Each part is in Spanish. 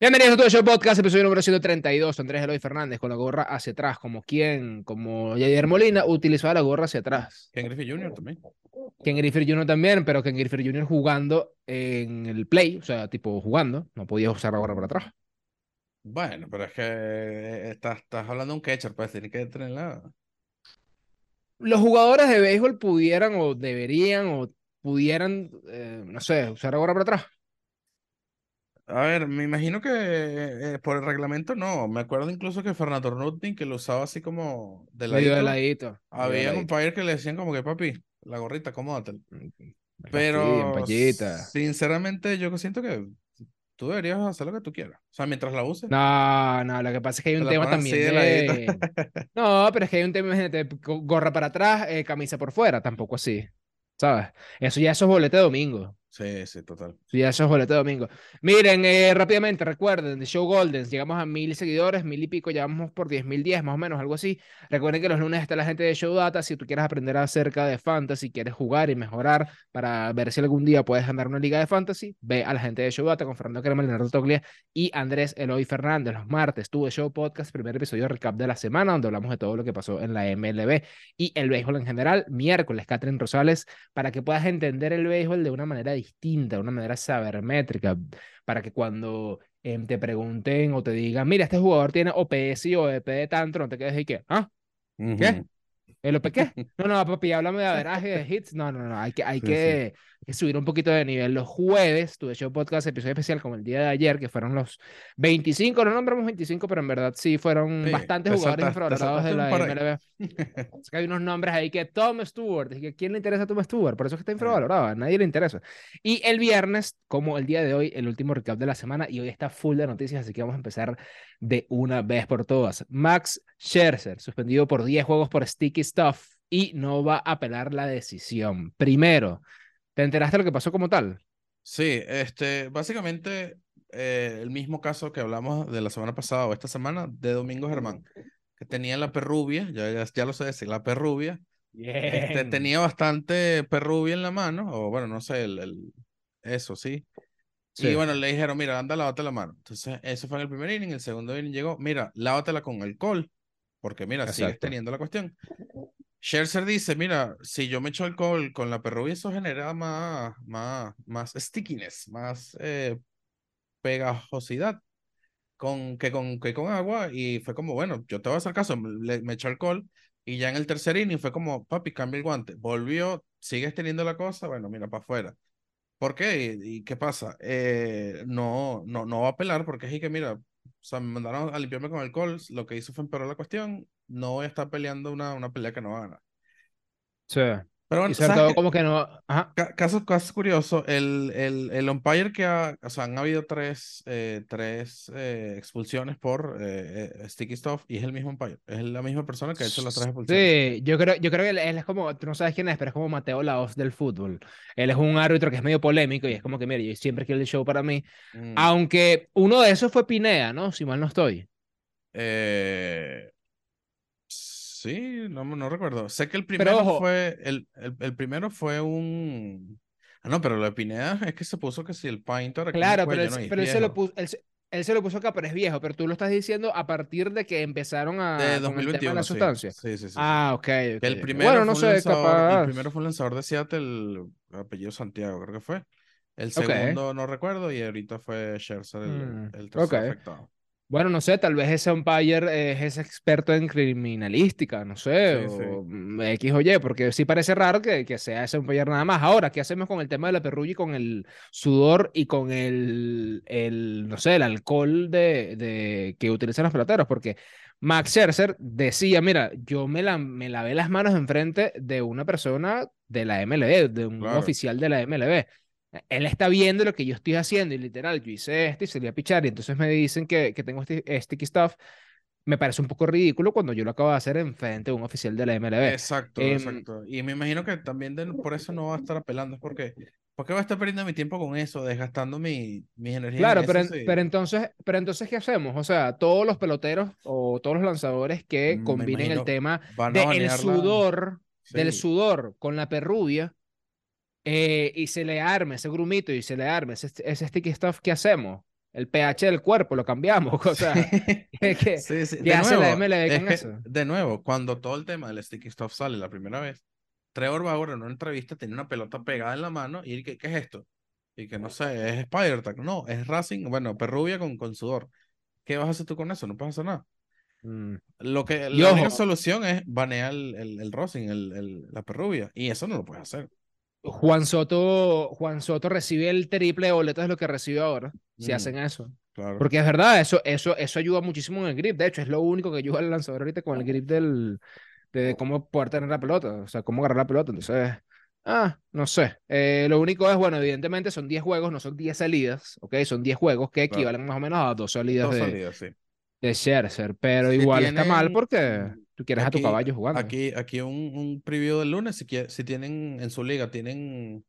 Bienvenidos a todo show podcast, episodio número 132. Andrés Eloy Fernández con la gorra hacia atrás, como quien, como Javier Molina, utilizaba la gorra hacia atrás. Ken Griffey Jr. también. Ken Griffey Jr. también, pero Ken Griffey Jr. jugando en el play, o sea, tipo jugando, no podía usar la gorra para atrás. Bueno, pero es que eh, estás, estás hablando de un catcher, pues tiene que tenerla. Los jugadores de béisbol pudieran o deberían o pudieran, eh, no sé, usar la gorra para atrás. A ver, me imagino que eh, por el reglamento no. Me acuerdo incluso que Fernando Nutting, que lo usaba así como de Medio de ladito. ladito. Había un umpire que le decían como que, papi, la gorrita, acomódatela. Sí, Pero, payita. sinceramente, yo siento que tú deberías hacer lo que tú quieras. O sea, mientras la uses. No, no, lo que pasa es que hay un tema también de de... ladito. No, pero es que hay un tema, imagínate, go- gorra para atrás, eh, camisa por fuera, tampoco así, ¿sabes? Eso ya eso es bolete de domingo. Sí, sí, total. Ya eso es bolete de domingo. Miren, eh, rápidamente, recuerden, The Show Golden, llegamos a mil seguidores, mil y pico, ya vamos por diez mil diez, más o menos, algo así. Recuerden que los lunes está la gente de Show Data, si tú quieres aprender acerca de Fantasy, quieres jugar y mejorar para ver si algún día puedes ganar una liga de Fantasy, ve a la gente de Show Data con Fernando Crema, Leonardo Toglia y Andrés Eloy Fernández. Los martes tuve Show Podcast, primer episodio recap de la semana, donde hablamos de todo lo que pasó en la MLB y el béisbol en general. Miércoles, Catherine Rosales, para que puedas entender el béisbol de una manera distinta, de una manera sabermétrica, para que cuando em, te pregunten o te digan, mira, este jugador tiene OPS y OEP tanto, no te quedes ahí que, ¿ah? ¿Qué? ¿El OP qué? No, no, papi, háblame de averaje, de hits. No, no, no, hay que, hay Sí, que, hay que subir un poquito de nivel. Los jueves tuve show podcast, episodio especial como el día de ayer, que fueron los 25, no nombramos 25, pero en verdad sí fueron Sí, bastantes te jugadores infravalorados de la MLB. Es que hay unos nombres ahí que Tom Stewart, dije, ¿quién le interesa a Tom Stewart? Por eso es que está infravalorado, a nadie le interesa. Y el viernes, como el día de hoy, el último recap de la semana, y hoy está full de noticias, así que vamos a empezar de una vez por todas. Max Scherzer, suspendido por 10 juegos por Sticky Stuff, y no va a apelar la decisión. Primero, ¿te enteraste de lo que pasó como tal? Sí, este, básicamente eh, el mismo caso que hablamos de la semana pasada o esta semana de Domingo Germán, que tenía la perrubia, ya, ya, ya lo sé decir, la perrubia, este, tenía bastante perrubia en la mano, o bueno, no sé, el, el- eso sí. Sí. Y bueno, le dijeron, mira, anda, lávate la mano. Entonces, eso fue en el primer inning, el segundo inning llegó, mira, lávatela con alcohol, porque mira, sigues Exacto. teniendo la cuestión. Scherzer dice, mira, si yo me echo alcohol con la perrubia, eso genera más, más, más stickiness, más eh, pegajosidad con, que, con, que con agua. Y fue como, bueno, yo te voy a hacer caso, le- me echó alcohol. Y ya en el tercer inning fue como, papi, cambia el guante. Volvió, sigues teniendo la cosa, bueno, mira, para afuera. ¿Por qué? ¿Y, qué pasa? Eh, no, no, no va a apelar porque es que, mira, o sea, me mandaron a limpiarme con alcohol, lo que hizo fue empeorar la cuestión, no voy a estar peleando una, una pelea que no va a ganar. Sí. Pero bueno, Y sobre ¿sabes todo como que no... Ajá. Ca- Caso, caso curioso, el, el, el umpire que ha, o sea, han habido tres, eh, tres eh, expulsiones por eh, eh, sticky stuff y es el mismo umpire, es la misma persona que ha hecho las tres expulsiones. Sí, yo creo, yo creo que él, es como, tú no sabes quién es, pero es como Mateo Laos del fútbol. Él es un árbitro que es medio polémico y es como que, mire, yo siempre quiero el show para mí. Mm, Aunque uno de esos fue Pinea, ¿no? Si mal no estoy. eh, sí, no, no recuerdo. Sé que el primero ojo. fue, el, el, el primero fue un... Ah, no, pero lo de Pineda es que se puso que si el Painter el Claro, pero, es pero él se lo puso, él, él se lo puso acá, pero es viejo. Pero tú lo estás diciendo a partir de que empezaron a De con el tema de 2021, la sustancia. Sí, sí, sí, sí. Ah, ok, Que ok, el primero Bueno, no sé, lanzador, capaz. el primero fue un lanzador de Seattle, apellido Santiago, creo que fue. El segundo no recuerdo y ahorita fue Scherzer el, Mm, el tercer ok. afectado. Bueno, no sé, tal vez ese umpire es ese experto en criminalística, no sé, Sí, o mm, X o Y, porque sí parece raro que, que sea ese umpire nada más. Ahora, ¿qué hacemos con el tema de la perrulla y con el sudor y con el, el no sé, el alcohol de, de, que utilizan los peloteros? Porque Max Scherzer decía, mira, yo me, la, me lavé las manos enfrente de una persona de la MLB, de un Claro. oficial de la MLB. Él está viendo lo que yo estoy haciendo y literal, yo hice esto y salí a pichar y entonces me dicen que, que tengo este, sticky stuff. Me parece un poco ridículo cuando yo lo acabo de hacer enfrente de un oficial de la MLB. Exacto, Em, exacto. Y me imagino que también de- por eso no va a estar apelando, es porque, ¿por qué va a estar perdiendo mi tiempo con eso, desgastando mi, mis energías Claro, en pero, en- sí. pero entonces, pero entonces, ¿qué hacemos? O sea, todos los peloteros o todos los lanzadores que combinen el tema del banearla. sudor, del sudor con la perrubia eh, y se le arme ese grumito y se le arme ese, ese sticky stuff, ¿qué hacemos? el pH del cuerpo, lo cambiamos. O sea, ¿qué, qué- Sí, sí. qué De hace la nuevo, MLB con que, eso? de nuevo, cuando todo el tema del sticky stuff sale la primera vez, Trevor Bauer en una entrevista tenía una pelota pegada en la mano y él, ¿qué, es esto? Y que no sé, es Spider-Tag. No, es Racing, bueno, Perrubia con, con sudor. ¿Qué vas a hacer tú con eso? No puedes hacer nada. Mm. Lo que, Y la única solución es banear el, el, el Racing, el, el- la Perrubia. Y eso no lo puedes hacer. Juan Soto, Juan Soto recibe el triple de boletas de lo que recibe ahora, si hacen eso. Claro. Porque es verdad, eso, eso, eso ayuda muchísimo en el grip. De hecho, es lo único que ayuda al lanzador ahorita con el grip del, de cómo poder tener la pelota, o sea, cómo agarrar la pelota. Entonces, ah, no sé. Eh, lo único es, bueno, evidentemente son 10 juegos, no son 10 salidas, ¿ok? Son 10 juegos que Claro. equivalen más o menos a dos salidas Dos de, salidas, sí. de Scherzer, pero Si igual está mal tienen- porque tú quieres a tu caballo jugando. Aquí, aquí un, un preview del lunes, si, quie- si tienen en su liga, tienen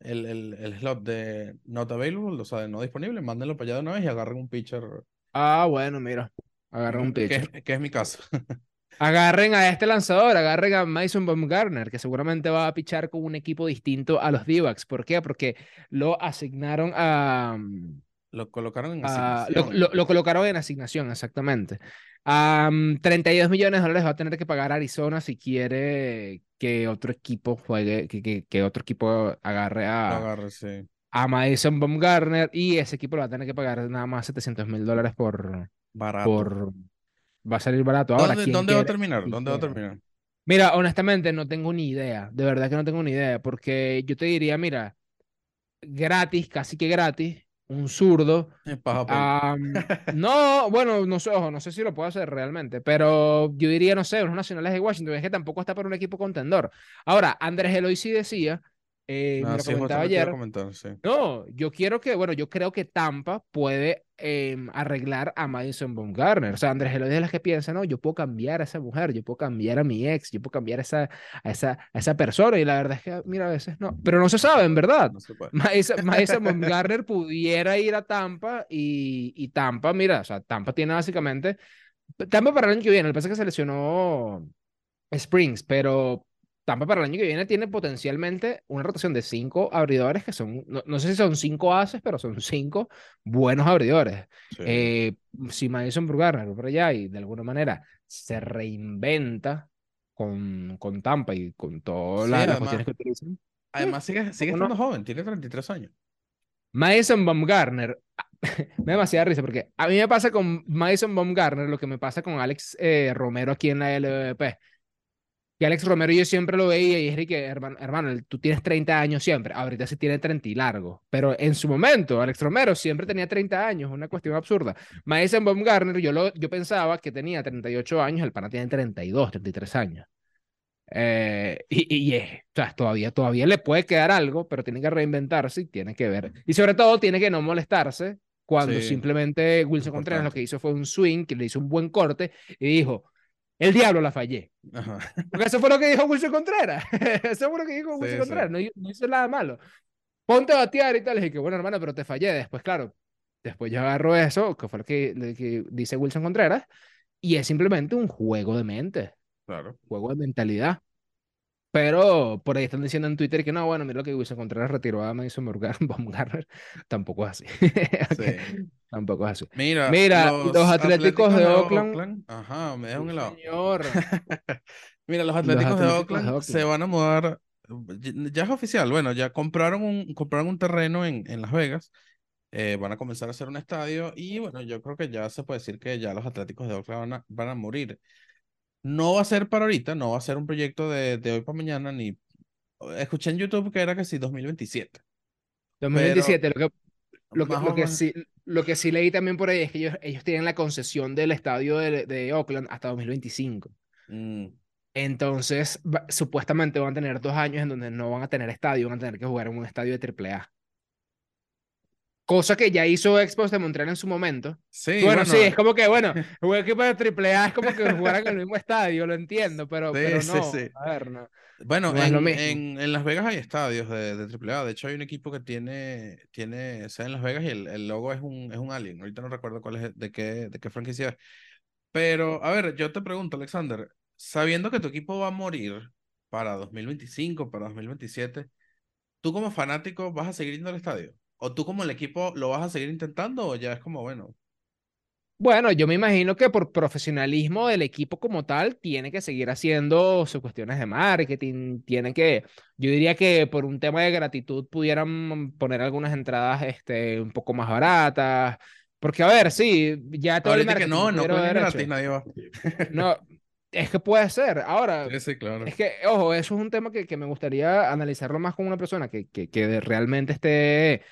el, el, el slot de not available, o sea, de no disponible, mándenlo para allá de una vez y agarren un pitcher, Ah, bueno, mira, agarra un pitcher. que es mi caso. Agarren a este lanzador, agarren a Mason Baumgartner, que seguramente va a pichar con un equipo distinto a los D-backs. ¿Por qué? Porque lo asignaron a, Lo colocaron en a- lo, asignación. lo- lo colocaron en asignación, exactamente. A 32 millones de dólares va a tener que pagar Arizona si quiere que otro equipo juegue, que, que, que otro equipo agarre Lo a, agarre, sí. a Mason Baumgartner y ese equipo lo va a tener que pagar nada más 700 mil dólares por, Barato. por... Va a salir barato. Ahora, ¿Dónde, ¿quién dónde va a terminar? ¿Quién ¿Dónde va a terminar? Mira, honestamente no tengo ni idea, de verdad que no tengo ni idea, porque yo te diría, mira, gratis, casi que gratis, un zurdo. No, bueno, no sé, ojo, no sé si lo puedo hacer realmente, pero yo diría, no sé, unos nacionales de Washington, es que tampoco está para un equipo contendor. Ahora, Andrés Eloy sí decía, eh, Ah, me lo sí, comentaba justamente iba a ayer, comentar, sí. no, yo quiero que, bueno, yo creo que Tampa puede em, arreglar a Madison Baumgartner. O sea, Andrés Eloy es de las que piensa, no, yo puedo cambiar a esa mujer, yo puedo cambiar a mi ex, yo puedo cambiar a esa, a esa, a esa persona. Y la verdad es que, mira, a veces no. Pero no se sabe, en verdad. No se puede. Madison, Madison Baumgartner pudiera ir a Tampa y, y Tampa, mira, o sea, Tampa tiene básicamente. Tampa para el año que viene, pasa es que se lesionó Springs, pero Tampa para el año que viene tiene potencialmente una rotación de cinco abridores que son, no, no sé si son cinco ases, pero son cinco buenos abridores. Sí. Eh, si Madison va por allá y de alguna manera se reinventa con, con Tampa y con todas Sí, las, además- cuestiones que utilizan. Además, sigue, sigue ¿cómo no? estando joven, tiene 33 años. Madison Baumgartner, me da demasiada risa porque a mí me pasa con Madison Baumgartner lo que me pasa con Alex eh, Romero aquí en la LVP. Que Alex Romero yo siempre lo veía y es que, hermano, hermano, tú tienes 30 años siempre, ahorita sí tiene 30 y largo, pero en su momento Alex Romero siempre tenía 30 años, una cuestión absurda. Madison Baumgartner, yo, lo, yo pensaba que tenía 38 años, el pana tiene 32, 33 años. Eh, y, y es, o sea, todavía, todavía le puede quedar algo, pero tiene que reinventarse y tiene que ver. Y sobre todo tiene que no molestarse cuando Sí, simplemente Wilson Contreras lo que hizo fue un swing, que le hizo un buen corte y dijo, el diablo la fallé. Ajá. Porque eso fue lo que dijo Wilson Contreras. eso fue lo que dijo Wilson sí. Contreras. No, no hizo nada malo. Ponte a batear y tal. Le dije, bueno, hermano, pero te fallé. Después, claro, después yo agarro eso, que fue lo que, lo que dice Wilson Contreras, y es simplemente un juego de mente, Claro. juego de mentalidad. Pero por ahí están diciendo en Twitter que no, bueno, mira lo que Wilson Contreras retiró a Madison Baumgar- Baumgartner. Tampoco es así. Sí. Tampoco es así. Mira, Mira, los Atléticos de Oakland- Ajá, me deja un helado. Señor. Mira, los Atléticos, de, Atléticos de Oakland Oakland. se van a mudar. Ya ya es oficial. Bueno, ya compraron un, compraron un terreno en, en Las Vegas. eh, van a comenzar a hacer un estadio. Y bueno, yo creo que ya se puede decir que ya los Atléticos de Oakland van a, van a morir. No va a ser para ahorita, no va a ser un proyecto de, de hoy para mañana. Ni escuché en YouTube que era que sí, 2027. 2027, lo que, lo que, lo que sí, lo que sí leí también por ahí es que ellos, ellos tienen la concesión del estadio de, de Oakland hasta 2025. Mm, Entonces, va- supuestamente van a tener dos años en donde no van a tener estadio, van a tener que jugar en un estadio de AAA. Cosa que ya hizo Expos de Montreal en su momento. Sí, bueno, sí, bueno, es como que, bueno, un equipo de AAA es como que jugaran en el mismo estadio, lo entiendo, pero, Sí, pero sí, no. sí. A ver, no. Bueno, No en, en, en Las Vegas hay estadios de, de AAA. De hecho, hay un equipo que tiene, tiene sede en Las Vegas y el, el logo es un, es un alien. Ahorita no recuerdo cuál es, de qué, de qué franquicia es. Pero, a ver, yo te pregunto, Alexander, sabiendo que tu equipo va a morir para 2025, para 2027, ¿tú como fanático vas a seguir yendo al estadio? ¿O tú como el equipo lo vas a seguir intentando o ya es como, bueno, Bueno, yo me imagino que por profesionalismo del equipo como tal, tiene que seguir haciendo sus cuestiones de marketing, tiene que, yo diría que por un tema de gratitud pudieran poner algunas entradas este, un poco más baratas, porque a ver, sí, ya todo el que no, no gratis, nadie va. No, es que puede ser. Ahora, Sí, sí, claro. es que, ojo, eso es un tema que, que me gustaría analizarlo más con una persona que, que, que realmente esté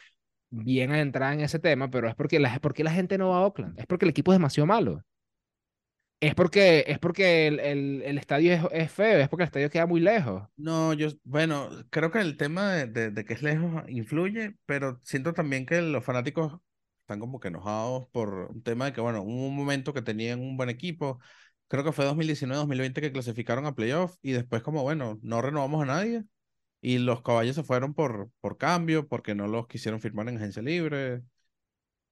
bien adentrada en ese tema, pero es porque la, porque la gente no va a Oakland. Es porque el equipo es demasiado malo. Es porque, es porque el, el, el estadio es, es feo, es porque el estadio queda muy lejos. No, yo, bueno, creo que el tema de, de, que es lejos influye, pero siento también que los fanáticos están como que enojados por un tema de que, bueno, hubo un momento que tenían un buen equipo, creo que fue 2019-2020 que clasificaron a playoff y después como, bueno, no renovamos a nadie y los caballos se fueron por, por cambio, porque no los quisieron firmar en agencia libre.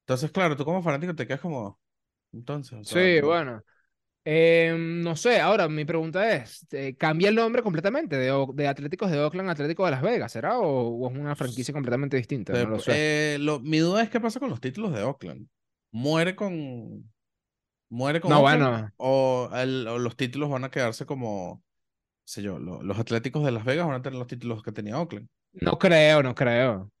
Entonces, claro, tú como fanático te quedas como, entonces, o sea, Sí, no. bueno. Eh, no sé, ahora mi pregunta es, eh, ¿cambia el nombre completamente de, O- de Atléticos de Oakland a Atlético de Las Vegas? ¿Será? ¿O, o es una franquicia completamente distinta? Eh, No lo sé. eh, lo- mi duda es qué pasa con los títulos de Oakland. ¿Muere con, muere con No, Oakland bueno, o, el- o los títulos van a quedarse como, sé yo, lo- los Atléticos de Las Vegas van a tener los títulos que tenía Oakland? no creo, no creo.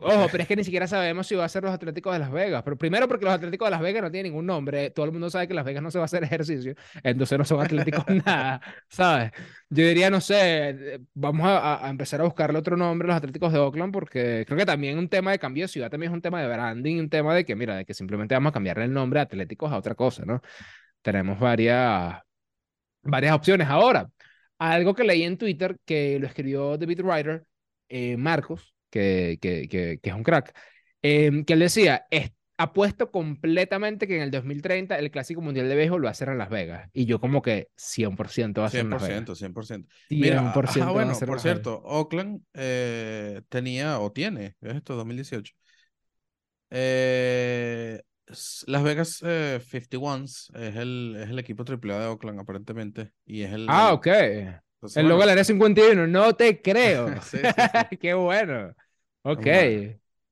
Ojo, pero es que ni siquiera sabemos si va a ser los Atléticos de Las Vegas. Pero primero porque los Atléticos de Las Vegas no tienen ningún nombre. Todo el mundo sabe que Las Vegas no se va a hacer ejercicio. Entonces no son Atléticos nada, ¿sabes? Yo diría, no sé, eh, vamos a empezar a buscarle otro nombre a los Atléticos de Oakland porque creo que también un tema de cambio de ciudad también es un tema de branding, un tema de que, mira, de que simplemente vamos a cambiarle el nombre de Atléticos a otra cosa, ¿no? Tenemos varias, varias opciones. Ahora, algo que leí en Twitter que lo escribió Beat Writer, eh, Marcos, que, que, que, que es un crack, eh, que él decía, es, apuesto completamente que en el 2030 el Clásico Mundial de Béisbol va a ser en Las Vegas. Y yo como que 100% va a ser en Las Vegas. 100%, 100%. Mira, 100% ajá, va a bueno, por cierto, Oakland eh, tenía o tiene, es esto, 2018. Eh, Las Vegas eh, 51s es el, es el equipo AAA de Oakland, aparentemente. Y es el. Ah, ok. entonces, El logo bueno, del Área 51, no te creo. sí, sí, sí. Qué bueno. Ok.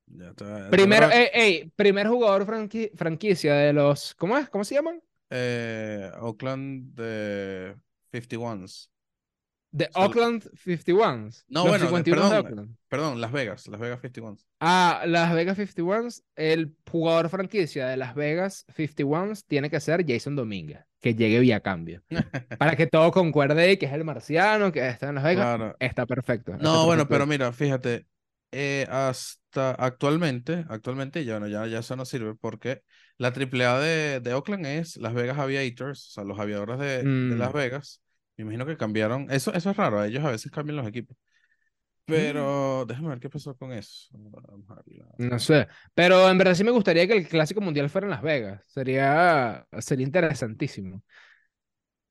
Ya está- Primero, primero, ey, ey, primer jugador franqui- franquicia de los, ¿cómo es? ¿Cómo se llaman? eh, Oakland de 51s. De sea, Oakland 51s. no, bueno, de- 51 de perdón, Oakland. perdón, Las Vegas, Las Vegas 51s. Ah, Las Vegas 51s, el jugador franquicia de Las Vegas 51s tiene que ser Jason Dominguez, que llegue vía cambio. Para que todo concuerde y que es el marciano, que está en Las Vegas, Claro. está perfecto. está No, bueno, perfecto. pero mira, fíjate, eh, hasta actualmente, actualmente ya, bueno, ya, ya eso no sirve porque la AAA de, de Oakland es Las Vegas Aviators, o sea, los aviadores de, de Las Mm, Vegas. Me imagino que cambiaron, eso, eso es raro, ellos a veces cambian los equipos. mm, Pero déjame ver qué pasó con eso. No sé. Pero en verdad sí me gustaría que el Clásico Mundial fuera en Las Vegas. Sería, sería interesantísimo.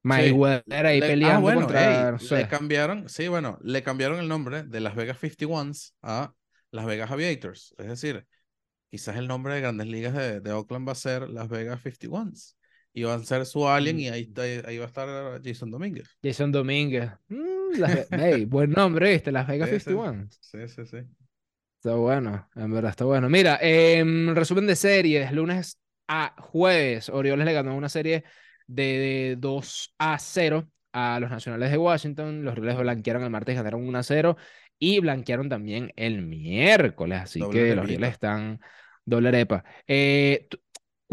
Sí, Mayweather ahí le- ah, peleando bueno, contra, ey, no le sé. cambiaron, sí, bueno, le cambiaron el nombre de Las Vegas 51s a Las Vegas Aviators. Es decir, quizás el nombre de Grandes Ligas de, de Oakland va a ser Las Vegas 51s. Y va a ser su alien y ahí, Mm, ahí, va a estar Jason Domínguez. Jason Domínguez. Mm, Las Ve- ey, buen nombre, ¿viste? Las Vegas Sí, sí, 51. sí, sí, sí. Está bueno, en verdad está bueno. Mira, em, resumen de series, lunes a jueves, Orioles le ganó una serie de, de 2 a 0 a los Nacionales de Washington, los Orioles blanquearon el martes, ganaron 1 a 0 y blanquearon también el miércoles, así Doble que los Orioles están doble arepa. Eh,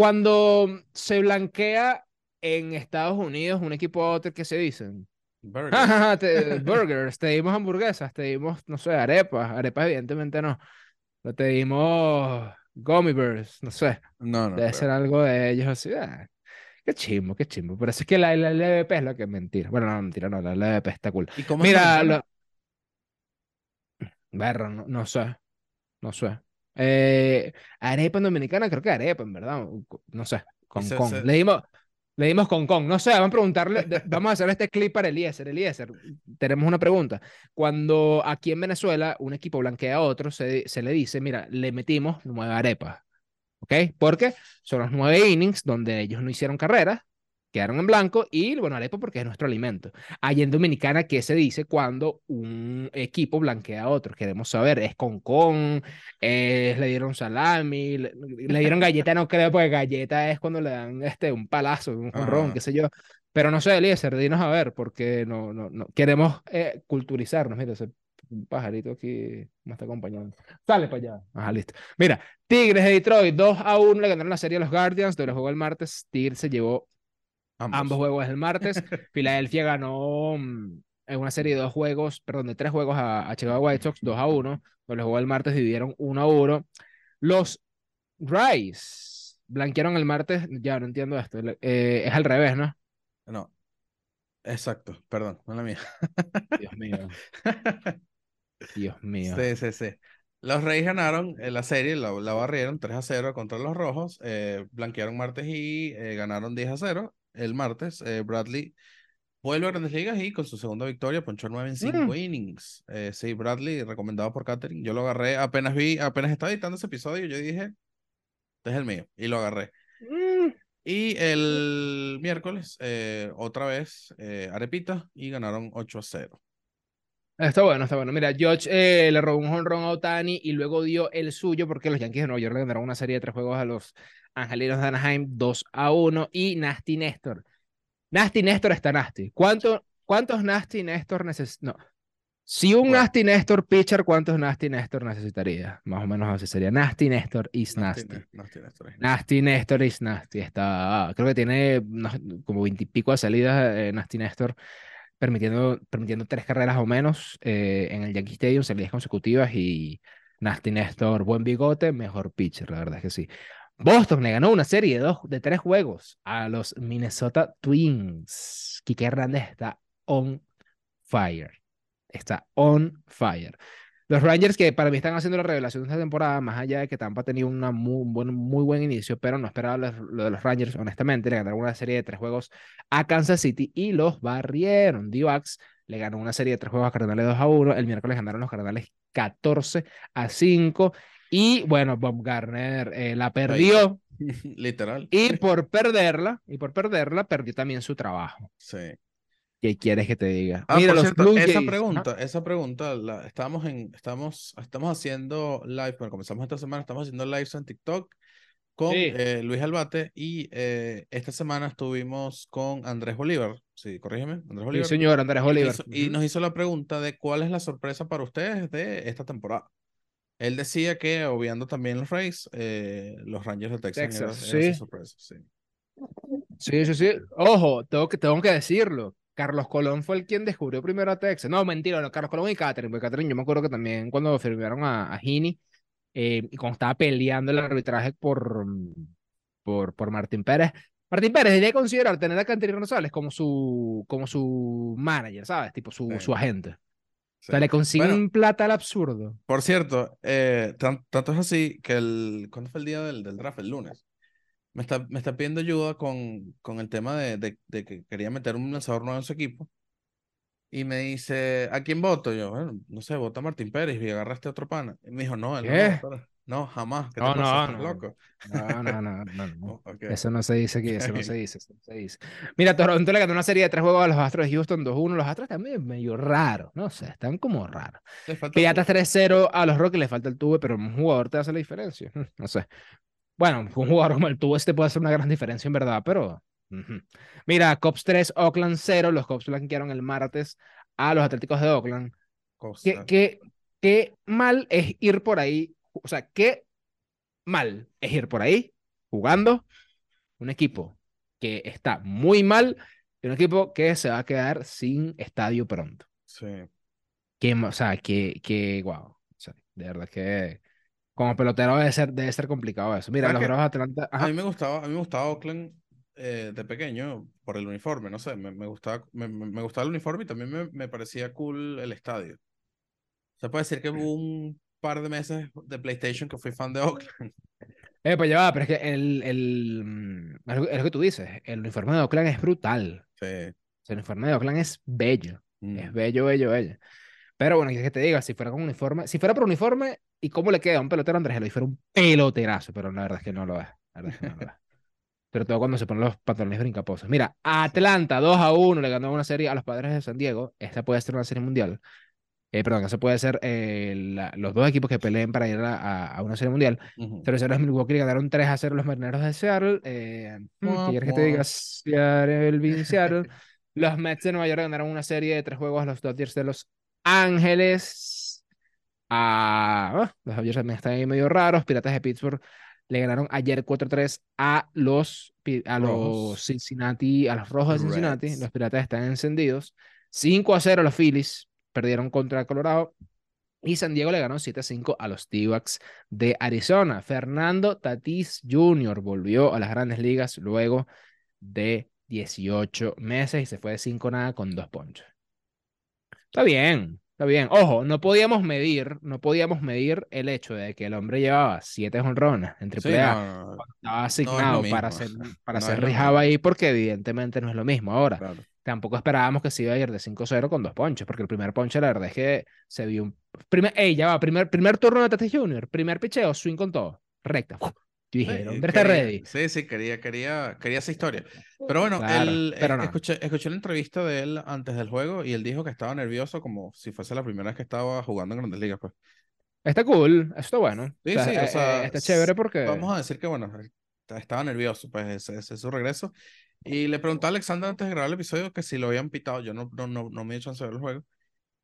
cuando se blanquea en Estados Unidos un equipo a otro, ¿qué se dicen? Burgers. Ajá, te- burgers, te dimos hamburguesas, te dimos, no sé, arepas, arepas evidentemente no, pero te dimos gummy bears, no sé, No, no debe ser algo de ellos así, ah, qué chimbo, qué chimbo, por eso es que la, la LVP es lo que es mentira, bueno, no, mentira, no, la LVP está cool. ¿Y cómo es Mira, lo, berro, no, no sé, no sé, eh, arepa en dominicana, creo que arepa, en verdad, no sé, con se, con, se- le dimos... Le dimos con con. No sé, vamos a preguntarle, vamos a hacer este clip para Eliezer. Eliezer, tenemos una pregunta. Cuando aquí en Venezuela un equipo blanquea a otro, se, se le dice, mira, le metimos nueve arepas. ¿Ok? Porque son los nueve innings donde ellos no hicieron carreras quedaron en blanco y bueno, arepa porque es nuestro alimento. Allá en Dominicana, ¿qué se dice cuando un equipo blanquea a otro? Queremos saber, ¿es con con? ¿Es, ¿Le dieron salami? ¿Le, le dieron galleta? No creo, porque galleta es cuando le dan este, un palazo, un jonrón, Ah. qué sé yo. Pero no sé, Eliezer, dinos a ver, porque no, no, no. Queremos eh, culturizarnos. Mira, ese pajarito aquí me está acompañando. Sale para allá. Ajá, listo. Mira, Tigres de Detroit 2 a 1 le ganaron la serie a los Guardians, de los juegos el martes. Tigres se llevó Ambos. ambos juegos el martes. Filadelfia ganó mm, en una serie de dos juegos, perdón, de tres juegos a, a Chicago White Sox, 2 a 1. Los juegos el martes dividieron 1 a 1. Los Rays blanquearon el martes, ya no entiendo esto, eh, es al revés, ¿no? No. Exacto, perdón, no la mía. Dios mío, Dios mío. Sí, sí, sí. Los Reyes ganaron eh, la serie, la, la barrieron 3 a 0 contra los Rojos, eh, blanquearon martes y eh, ganaron 10 a 0 el martes. eh, Bradley vuelve a Grandes Ligas y con su segunda victoria ponchó 9 en 5 Mm. innings. Eh, sí, Bradley, recomendado por Catherine. Yo lo agarré, apenas vi, apenas estaba editando ese episodio, yo dije, este es el mío, y lo agarré. Mm, Y el miércoles, eh, otra vez, eh, Arepita, y ganaron 8 a 0. Está bueno, está bueno. Mira, George eh, le robó un honrón a Otani y luego dio el suyo porque los Yankees de Nueva York le ganaron una serie de tres juegos a los Angelinos de Anaheim 2 a 1 y Nasty Néstor. Nasty Néstor está nasty. ¿Cuánto, ¿Cuántos Nasty Néstor necesita? No. Si un Bueno. Nasty Néstor pitcher, ¿cuántos Nasty Néstor necesitaría? Más o menos así sería. Nasty Néstor is Nasty, nasty. Nasty Néstor es Nasty Néstor is nasty. Está, creo que tiene como veintipico de salidas eh, Nasty Néstor, permitiendo, permitiendo tres carreras o menos eh, en el Yankee Stadium, salidas consecutivas y Nasty Néstor, buen bigote, mejor pitcher, la verdad es que sí. Boston le ganó una serie de, dos, de tres juegos a los Minnesota Twins. Quique Hernández está on fire. Está on fire. Los Rangers que para mí están haciendo la revelación de esta temporada, más allá de que Tampa ha tenido un muy buen inicio, pero no esperaba lo, de los Rangers, honestamente, le ganaron una serie de tres juegos a Kansas City y los barrieron. D-Backs le ganó una serie de tres juegos a Cardenales 2 a 1, el miércoles ganaron los Cardenales 14 a 5 y bueno, Bob Garner eh, la perdió Literal. y por perderla, y por perderla, perdió también su trabajo. Sí. ¿Qué quieres que te diga? Ah, Mira, los cierto, Blue esa Jays, pregunta, esa pregunta, la, estamos en, estamos, estamos haciendo live, bueno, comenzamos esta semana, estamos haciendo lives en TikTok con Sí. eh, Luis Albate y eh, esta semana estuvimos con Andrés Bolívar, sí, corrígeme, Andrés Sí, Bolívar. señor, Andrés y, nos Oliver. hizo, y nos hizo la pregunta de cuál es la sorpresa para ustedes de esta temporada. Él decía que, obviando también los Rays, eh, los Rangers de Texas, Texas, era sí. sorpresa, sí. Sí, sí, sí. Ojo, tengo que, tengo que decirlo. Carlos Colón fue el quien descubrió primero a Texas. No, mentira, no, Carlos Colón y Catherine, porque Catherine yo me acuerdo que también cuando firmaron a, a eh, y cuando estaba peleando el arbitraje por, por, por Martín Pérez, Martín Pérez debería considerar tener a Canterino Rosales como su, como su manager, ¿sabes? Tipo su, Sí. su agente. O sea, le consiguen Bueno, plata al absurdo. Por cierto, eh, tan- tanto es así que el, ¿cuándo fue el día del, del draft? El lunes. Me está, me está pidiendo ayuda con, con el tema de, de, de que quería meter un lanzador nuevo en su equipo. Y me dice, ¿a quién voto? Yo, bueno, no sé, vota a Martín Pérez y agarraste a otro pana. Y me dijo, no, él no ¿Qué? votar. No, jamás. ¿Qué te No, pasa? no, ¿Estás no. loco? No, no, no, no, no. Oh, ok. Eso no se dice aquí, eso no se dice, eso no se dice. Mira, Toronto le ganó una serie de tres juegos a los Astros de Houston 2-1. Los Astros también medio raros, no sé, están como raros. Piratas tu- 3-0 a los Rockies, le falta el tuve, pero un jugador te hace la diferencia. No sé. Bueno, un jugador como el tuve este puede hacer una gran diferencia en verdad, pero. Mira, Cops 3, Oakland 0. Los Cops blanquearon el martes a los Atléticos de Oakland. ¿Qué, qué, qué mal es ir por ahí? O sea, qué mal es ir por ahí jugando un equipo que está muy mal y un equipo que se va a quedar sin estadio pronto. Sí. Que, o sea, que, que, wow. O sea, de verdad que como pelotero debe ser, debe ser complicado eso. Mira, ¿Sabes los? Bravos Atlanta. A Ajá. mí me gustaba, a mí me gustaba Oakland eh, de pequeño por el uniforme, no sé, me, me gustaba, me, me- gustaba el uniforme y también me, me parecía cool el estadio. Se puede decir que hubo un par de meses de PlayStation que fui fan de Oakland. Eh, pues ya va, pero es que el, el, mm, es lo, es lo que tú dices, el uniforme de Oakland es brutal. Sí. El uniforme de Oakland es bello. Es Mm. bello, bello, bello. Pero bueno, ¿qué que te diga? Si fuera con uniforme, si fuera por uniforme, ¿y cómo le queda a un pelotero Andrés Eloy? Fuera un peloterazo, pero la verdad es que no lo es. La verdad es que no lo es. Sobre todo cuando se ponen los pantalones brincaposos. Mira, Atlanta 2 a 1 le ganó una serie a los padres de San Diego. Esta puede ser una serie mundial. Eh, perdón, eso puede ser eh, la- los dos equipos que peleen para ir a, a- una serie mundial. Ujú. Pero los Milwaukee le ganaron 3 a 0 los marineros de Seattle. Eh, hmm, Mua, ¿qué quieres que te diga? Seattle, Vin Seattle. Los Mets de Nueva York ganaron una serie de tres juegos a los Dodgers de Los Ángeles. Ah, ah, los Dodgers también están ahí medio raros. Piratas de Pittsburgh le ganaron ayer 4-3 a los, a los Cincinnati, a los Rojos de Cincinnati. Reds. Los Piratas están encendidos. 5 a 0 los Phillies perdieron contra Colorado. Y San Diego le ganó 7-5 a los D-backs de Arizona. Fernando Tatis Jr. volvió a las grandes ligas luego de 18 meses y se fue de 5 nada con dos ponches. Está bien, está bien. Ojo, no podíamos medir, no podíamos medir el hecho de que el hombre llevaba 7 honrones en Sí, AAA. no, Estaba asignado para ser, para No ser ahí porque evidentemente no es lo mismo. Ahora, claro. Tampoco esperábamos que se iba a ir de 5-0 con dos ponches, porque el primer ponche, la verdad es que se vio un. Primer, ey, ya va, primer, primer turno de Tatis Jr., primer picheo, swing con todo, recta. Yo dije, Sí, está ready. Sí, sí, quería, quería, quería esa historia. Pero bueno, Claro, él, pero no. escuché, escuché la entrevista de él antes del juego y él dijo que estaba nervioso como si fuese la primera vez que estaba jugando en Grandes Ligas. Pues. Está cool, está bueno. Sí, O sea, sí, o eh, sea, está chévere porque. Vamos a decir que, bueno, estaba nervioso, pues ese, ese es su regreso. Y le pregunté a Alexander antes de grabar el episodio que si lo habían pitado. Yo no, no, no, no me dio chance de ver el juego.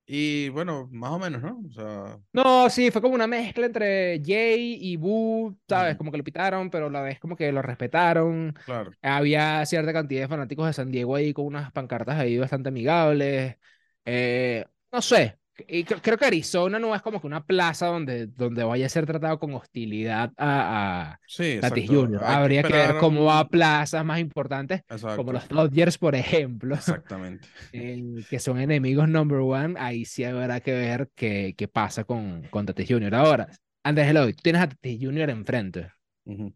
Y bueno, más o menos, ¿no? O sea, No, sí, fue como una mezcla entre Jay y Boo, ¿sabes? Ujú. Como que lo pitaron, pero a la vez como que lo respetaron. claro. Había cierta cantidad de fanáticos de San Diego ahí con unas pancartas ahí bastante amigables. Eh, no sé. Y creo que Arizona no es como que una plaza donde, donde vaya a ser tratado con hostilidad a, a Sí, Tatis. Jr. Que Habría que, ver cómo va a plazas más importantes, Exacto. como los Dodgers, por ejemplo, Exactamente. eh, que son enemigos number one. Ahí sí habrá que ver qué, qué pasa con, con Tatis Jr. Ahora, Andrés Eloy, tú tienes a Tatis Jr. enfrente. Ujú.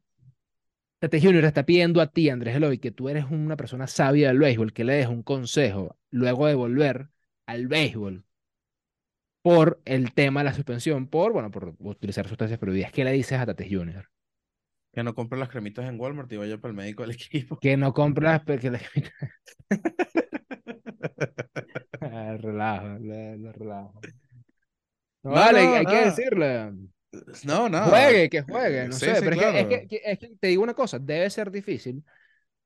Tatis Jr. está pidiendo a ti, Andrés Eloy, que tú eres una persona sabia del béisbol, que le des un consejo luego de volver al béisbol por el tema de la suspensión, por, bueno, por utilizar sustancias prohibidas. ¿Qué le dices a Tatis Jr.? Que no compre las cremitas en Walmart y vaya para el médico del equipo. Que no compras... pe- Que le... Ah, relajo, le relajo. No, vale, no, hay que no. decirle. No, no. Juegue, que juegue, no Sí, sé, sí, pero es que- es, claro. que, que- es que te digo una cosa, debe ser difícil,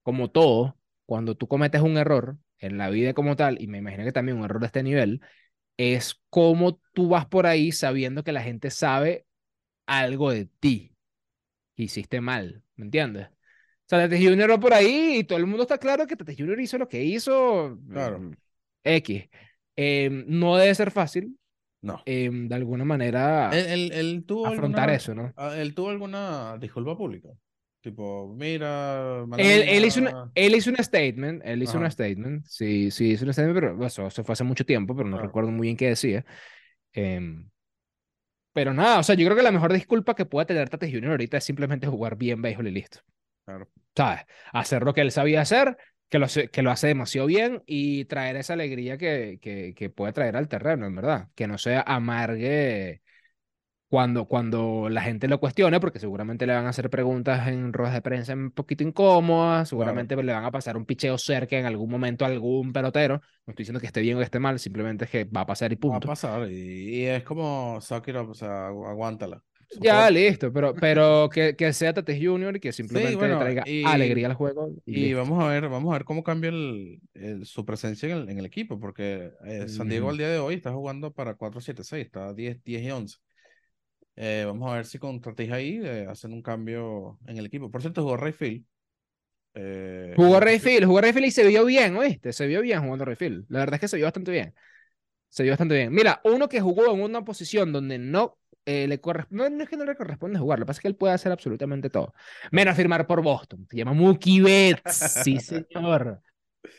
como todo, cuando tú cometes un error en la vida como tal, y me imagino que también un error de este nivel, es cómo tú vas por ahí sabiendo que la gente sabe algo de ti, que hiciste mal, ¿me entiendes? O sea, Tatis Junior va por ahí y todo el mundo está claro que Tatis Junior hizo lo que hizo, Claro. mm, X. Eh, no debe ser fácil, No. eh, de alguna manera, Él, él- él tuvo afrontar alguna, eso, ¿no? ah, él tuvo alguna disculpa pública. Tipo, mira, Él, él hizo una, él hizo un statement, él hizo un Ajá. statement, sí, sí, hizo un statement, pero eso, eso fue hace mucho tiempo, pero no recuerdo muy bien qué decía. Em, pero nada, o sea, yo creo que la mejor disculpa que pueda tener Tatis Junior ahorita es simplemente jugar bien béisbol y listo. Claro. ¿Sabes? Hacer lo que él sabía hacer, que lo, hace- que lo hace demasiado bien y traer esa alegría que, que, que puede traer al terreno, en verdad. Que no sea amargue cuando, cuando la gente lo cuestione, porque seguramente le van a hacer preguntas en ruedas de prensa un poquito incómodas, seguramente le van a pasar un picheo cerca en algún momento a algún pelotero. No estoy diciendo que esté bien o que esté mal, simplemente es que va a pasar y Va a punto. pasar y, y es como, up, o sea, agu- aguántala. Ya, listo, pero, pero que, que sea Tatis Junior y que simplemente bueno, traiga y- alegría al juego. Y, Y vamos a ver, vamos a ver cómo cambia el, el- su presencia en el, en el equipo, porque eh, San Diego Ujú. al día de hoy está jugando para 4-7-6, está 10, 10 y 11. Eh, vamos a ver si con Tatis ahí eh, hacen un cambio en el equipo. Por cierto, jugó Rayfield. Eh, Jugó Rayfield, jugó Rayfield y se vio bien, ¿oíste? Se vio bien jugando Rayfield. La verdad es que se vio bastante bien. Se vio bastante bien. Mira, uno que jugó en una posición donde no eh, le corresponde, no, no es que no le corresponde jugar, lo que pasa es que él puede hacer absolutamente todo. Menos firmar por Boston. Se llama Mookie Betts. Sí, señor.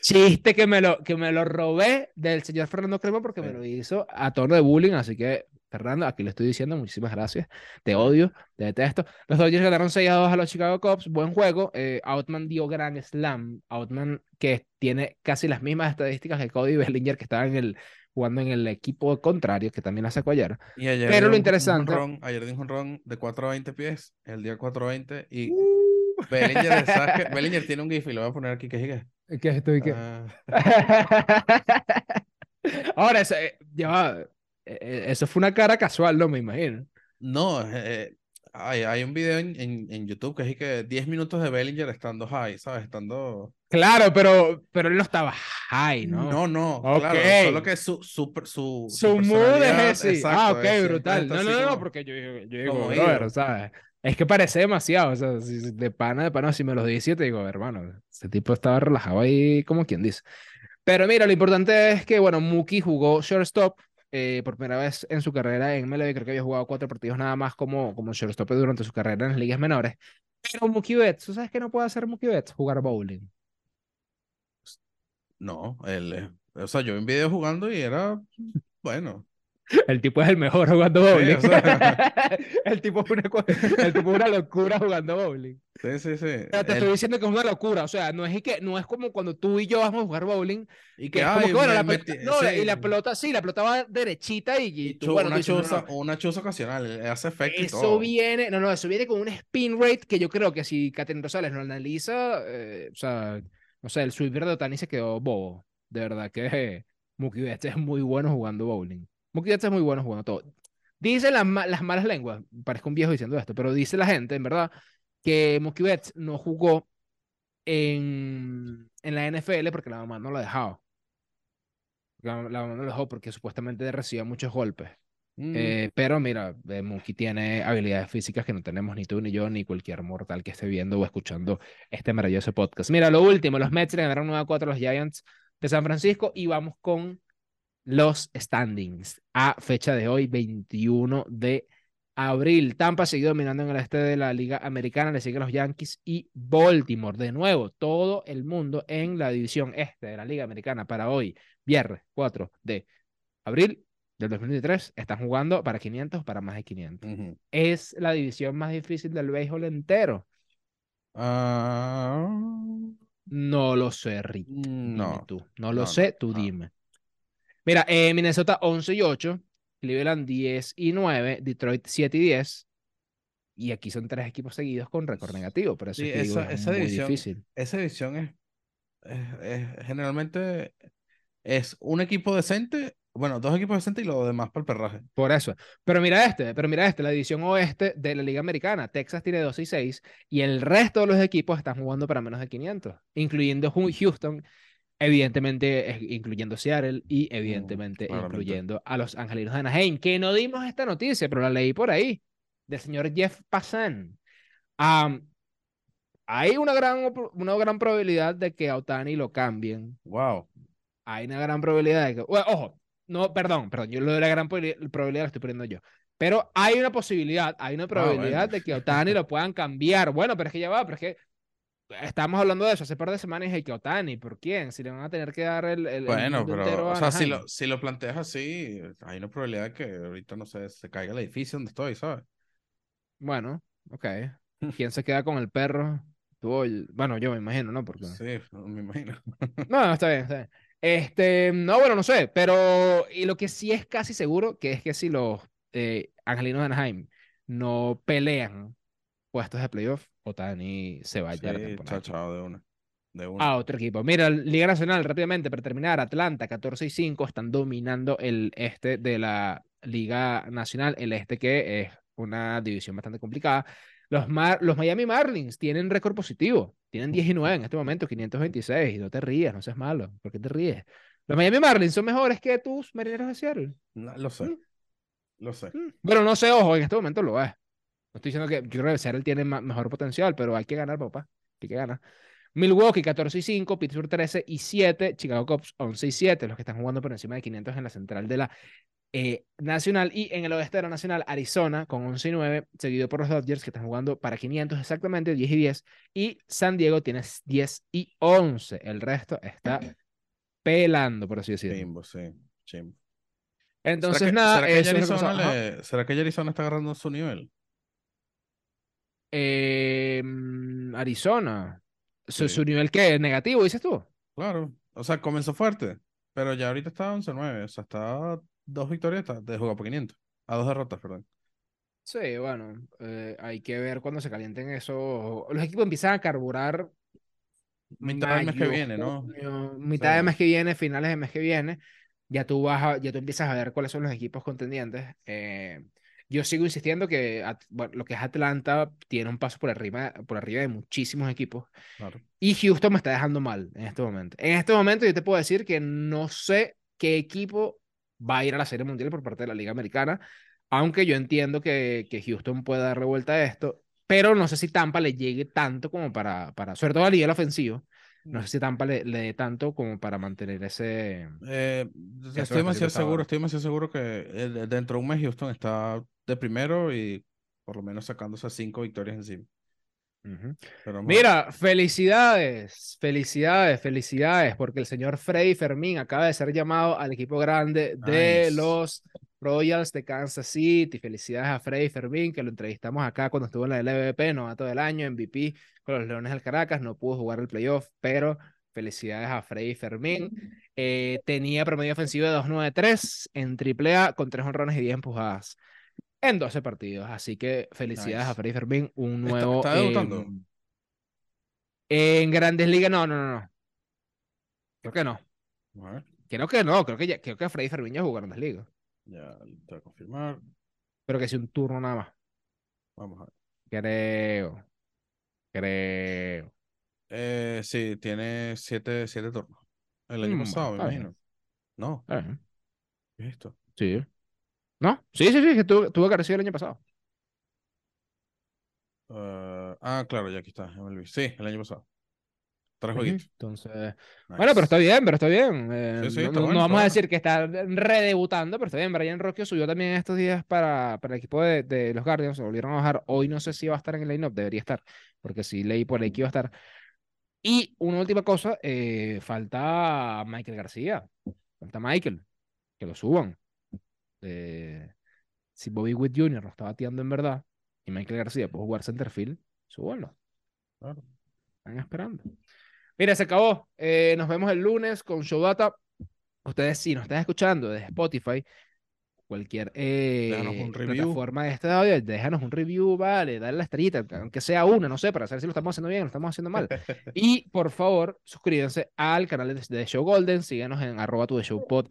Chiste que me lo, que me lo robé del señor Fernando Crema porque me lo hizo a tono de bullying, así que Fernando, aquí le estoy diciendo muchísimas gracias. Te odio, te detesto. Los Dodgers ganaron 6 a 2 a los Chicago Cubs. Buen juego. Eh, Outman dio gran slam. Outman que tiene casi las mismas estadísticas que Cody Bellinger, que estaba en el, jugando en el equipo contrario, que también la sacó ayer. Y ayer Pero lo interesante- ayer dio un jonrón de 4 a 20 pies, el día 4 a 20, y Bellinger, ¿sabes qué? Bellinger tiene un GIF y lo voy a poner aquí que sigue. ¿Qué es esto y qué? Ah, Ahora, eh, ya eso fue una cara casual, no me imagino. no, eh, hay, hay un video en, en, en YouTube que es que 10 minutos de Bellinger estando high, ¿sabes? Estando... Claro, pero, pero él no estaba high, ¿no? No, no, Ok. claro, solo que su, su, su, Su mood es ese. ah, exacto, ok, es siempre brutal. No, no, no, como- porque yo, yo, digo, brother. ¿sabes? Es que parece demasiado, o sea, de pana, de pana, si me los dice, te digo, hermano, ese tipo estaba relajado ahí, como quien dice. Pero mira, lo importante es que, bueno, Mookie jugó shortstop eh, por primera vez en su carrera en MLB, creo que había jugado cuatro partidos nada más como, como shortstop durante su carrera en las ligas menores. Pero Mookie Betts, ¿tú sabes qué no puede hacer Mookie Betts? Jugar bowling. No, él, o sea, yo vi un video jugando y era, bueno, El tipo es el mejor jugando Sí, bowling. o sea. el, tipo es una, cu- el tipo es una locura jugando bowling. sí, sí, sí. Te estoy diciendo que es una locura, o sea, no es, que, no es como cuando tú y yo vamos a jugar bowling, y que que, es como ay, que, bueno, me la pelota, metí- no, sí, y la pelota, sí, la pelota va derechita y, tú, bueno, una dices, no, chuza, no, una ocasional, hace efecto y eso todo. viene, no, no, eso viene con un spin rate que yo creo que si Catherine Rosales lo analiza, eh, o sea, no sé, el sweeper de Otani se quedó bobo, de verdad que eh, Mookie Betts es muy bueno jugando bowling. Mookie Betts es muy bueno jugando todo. Dicen las, las malas lenguas, parezco un viejo diciendo esto, pero dice la gente, en verdad, que Mookie Betts no jugó en, en la NFL porque la mamá no lo dejaba. La, la mamá no lo dejó porque supuestamente recibía muchos golpes. Mm, Eh, pero mira, eh, Mookie tiene habilidades físicas que no tenemos ni tú, ni yo, ni cualquier mortal que esté viendo o escuchando este maravilloso podcast. Mira, lo último, los Mets le ganaron 9 a 4 a los Giants de San Francisco y vamos con los standings a fecha de hoy, 21 de abril. Tampa sigue dominando en el este de la Liga Americana, le siguen los Yankees y Baltimore. De nuevo, todo el mundo en la división este de la Liga Americana para hoy, viernes 4 de abril del 2023, están jugando para 500, para más de 500. ujú. Es la división más difícil del béisbol entero. Ah, No lo sé, Rick. Dime no, tú. No lo no, sé, tú no. dime. Mira, eh, Minnesota 11 y 8, Cleveland 10 y 9, Detroit 7 y 10. Y aquí son tres equipos seguidos con récord negativo, por eso Sí, es que digo, esa- es esa muy división- difícil. esa división es, es- es- generalmente es un equipo decente, bueno, dos equipos decentes y lo demás para el perraje. Por eso. Pero mira este, pero mira este, la división oeste de la Liga Americana. Texas tiene 2 y 6 y el resto de los equipos están jugando para menos de 500, incluyendo Houston, evidentemente incluyendo Seattle y evidentemente claramente. incluyendo a los Angelinos de Anaheim, que no dimos esta noticia, pero la leí por ahí, del señor Jeff Passan. Am, hay una gran, una gran probabilidad de que a Otani lo cambien Wow. hay una gran probabilidad de que. Bueno, ojo, no, perdón, perdón, yo lo de la gran probabili- probabilidad lo estoy poniendo yo. Pero hay una posibilidad, hay una probabilidad bueno. de que Otani lo puedan cambiar. Bueno, pero es que ya va, pero es que estamos hablando de eso hace par de semanas y dije que Otani, ¿por quién? Si le van a tener que dar el, el, Bueno, pero, o sea, si lo, si lo planteas así, hay una probabilidad que ahorita, no sé, se caiga el edificio donde estoy, ¿sabes? Bueno, ok. ¿Quién se queda con el perro? Tú, bueno, yo me imagino, ¿no? Porque... Sí, me imagino. No, no, está bien, está bien. Este, no, bueno, no sé, pero y lo que sí es casi seguro que es que si los eh, Angelinos de Anaheim no pelean puestos de playoff, Otani se va ya la Sí, temporada. chao, chao, de una. De una. A otro equipo. Mira, Liga Nacional, rápidamente, para terminar, Atlanta 14 y 5 están dominando el este de la Liga Nacional, el este que es una división bastante complicada. Los, Mar- los Miami Marlins tienen récord positivo, tienen 10 y 9 en este momento, 526, y no te rías, no seas malo, ¿por qué te ríes? Los Miami Marlins son mejores que tus Marineros de Seattle. No, lo sé. Mm. Lo sé. Mm. Bueno, no sé, ojo, en este momento lo es. No estoy diciendo que yo creo que Seattle tiene ma- mejor potencial, pero hay que ganar, papá. Hay que ganar. Milwaukee 14 y 5, Pittsburgh 13 y 7, Chicago Cubs 11 y 7, los que están jugando por encima de 500 en la central de la eh, Nacional. Y en el oeste de la Nacional, Arizona con 11 y 9, seguido por los Dodgers que están jugando para 500 exactamente, 10 y 10. Y San Diego tiene 10 y 11. El resto está pelando, por así decirlo. Chimbo, sí. Chimbo. Entonces, ¿Será que, nada, será que Arizona le- ¿será que Arizona está agarrando su nivel? Eh, Arizona. ¿Su, Sí. su nivel qué? ¿Negativo, dices tú? Claro. O sea, comenzó fuerte, pero ya ahorita está 11-9. O sea, está dos victorias está- de jugar por 500. A dos derrotas, perdón. Sí, bueno, eh, hay que ver cuando se calienten eso. Los equipos empiezan a carburar Mitad del mes que mayo, viene, ¿no? junio, mitad del Sí. mes que viene, finales del mes que viene, ya tú vas a- ya tú empiezas a ver cuáles son los equipos contendientes. Eh, yo sigo insistiendo que bueno, lo que es Atlanta tiene un paso por arriba, por arriba de muchísimos equipos. Claro. Y Houston me está dejando mal en este momento. En este momento yo te puedo decir que no sé qué equipo va a ir a la Serie Mundial por parte de la Liga Americana, aunque yo entiendo que, que Houston puede darle vuelta a esto, pero no sé si Tampa le llegue tanto como para, para sobre todo a nivel ofensivo, no sé si Tampa le, le dé tanto como para mantener ese... Eh, estoy es demasiado seguro, estoy demasiado seguro que eh, de- dentro de un mes Houston está de primero y por lo menos sacando esas cinco victorias encima. Pero. Mira, felicidades, felicidades, felicidades, porque el señor Freddy Fermín acaba de ser llamado al equipo grande de Nice. los Royals de Kansas City. Felicidades a Freddy Fermín, que lo entrevistamos acá cuando estuvo en la LVP, novato del año, MVP con los Leones del Caracas, no pudo jugar el playoff, pero felicidades a Freddy Fermín. Eh, tenía promedio ofensivo de 2.93 en AAA con 3 honrones y 10 empujadas en 12 partidos. Así que felicidades a. Freddy Fermín, un ¿Está- nuevo... está debutando? em, en Grandes Ligas, no, no, no, no. Creo que no. Creo que no. Creo que, ya, creo que Freddy Fermín ya jugó Grandes Ligas. Ya te voy a confirmar. Pero que sí un turno nada más. Vamos a ver. Creo. Creo. Eh, sí, tiene siete, siete turnos. El año Mm, pasado, me está imagino. No, Está. ¿qué es esto? Sí. ¿No? Sí, sí, sí, que tuvo, tuvo que recibir el año pasado. Eh, ah, claro, ya aquí está. MLB. Sí, el año pasado. Tres jueguitos. Entonces, bueno, pero está bien, pero está bien. Eh, Sí, sí, no, está no- no bueno, está vamos a bueno. decir que está redebutando, pero está bien. Brian Rocky subió también estos días para, para el equipo de, de los Guardians. Se volvieron a bajar. Hoy no sé si va a estar en el line-up, debería estar, porque si leí por ahí que iba a estar. Y una última cosa, eh, falta Michael García. Falta Michael, que lo suban. Eh, si Bobby Witt Jr. no está bateando en verdad y Michael García puede jugar centerfield, súbanlo. Claro. Están esperando. Mira, se acabó. Eh, nos vemos el lunes con Showdata. Ustedes, si nos están escuchando desde Spotify, cualquier eh, un plataforma de este audio, déjanos un review, vale, dale la estrellita, aunque sea una, no sé, para saber si lo estamos haciendo bien o lo estamos haciendo mal. Y por favor, suscríbanse al canal de, de Show Golden, síganos en arroba tu de Show Pod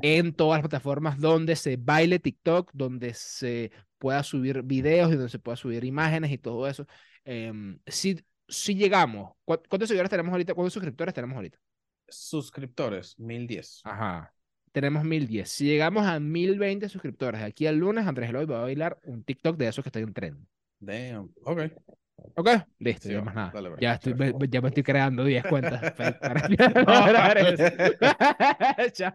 en todas las plataformas donde se baile TikTok, donde se pueda subir videos y donde se pueda subir imágenes y todo eso. Em, si, si llegamos, ¿cu- ¿cuántos seguidores tenemos ahorita? ¿Cuántos suscriptores tenemos ahorita? Suscriptores, 1010. Ajá. Tenemos 1010. Si llegamos a 1020 suscriptores aquí al lunes, Andrés Eloy va a bailar un TikTok de esos que están en tren. Damn. Ok. ¿Ok? Listo, Sí, más nada. Dale, ya, estoy, me- ya me estoy creando 10 cuentas. Chao.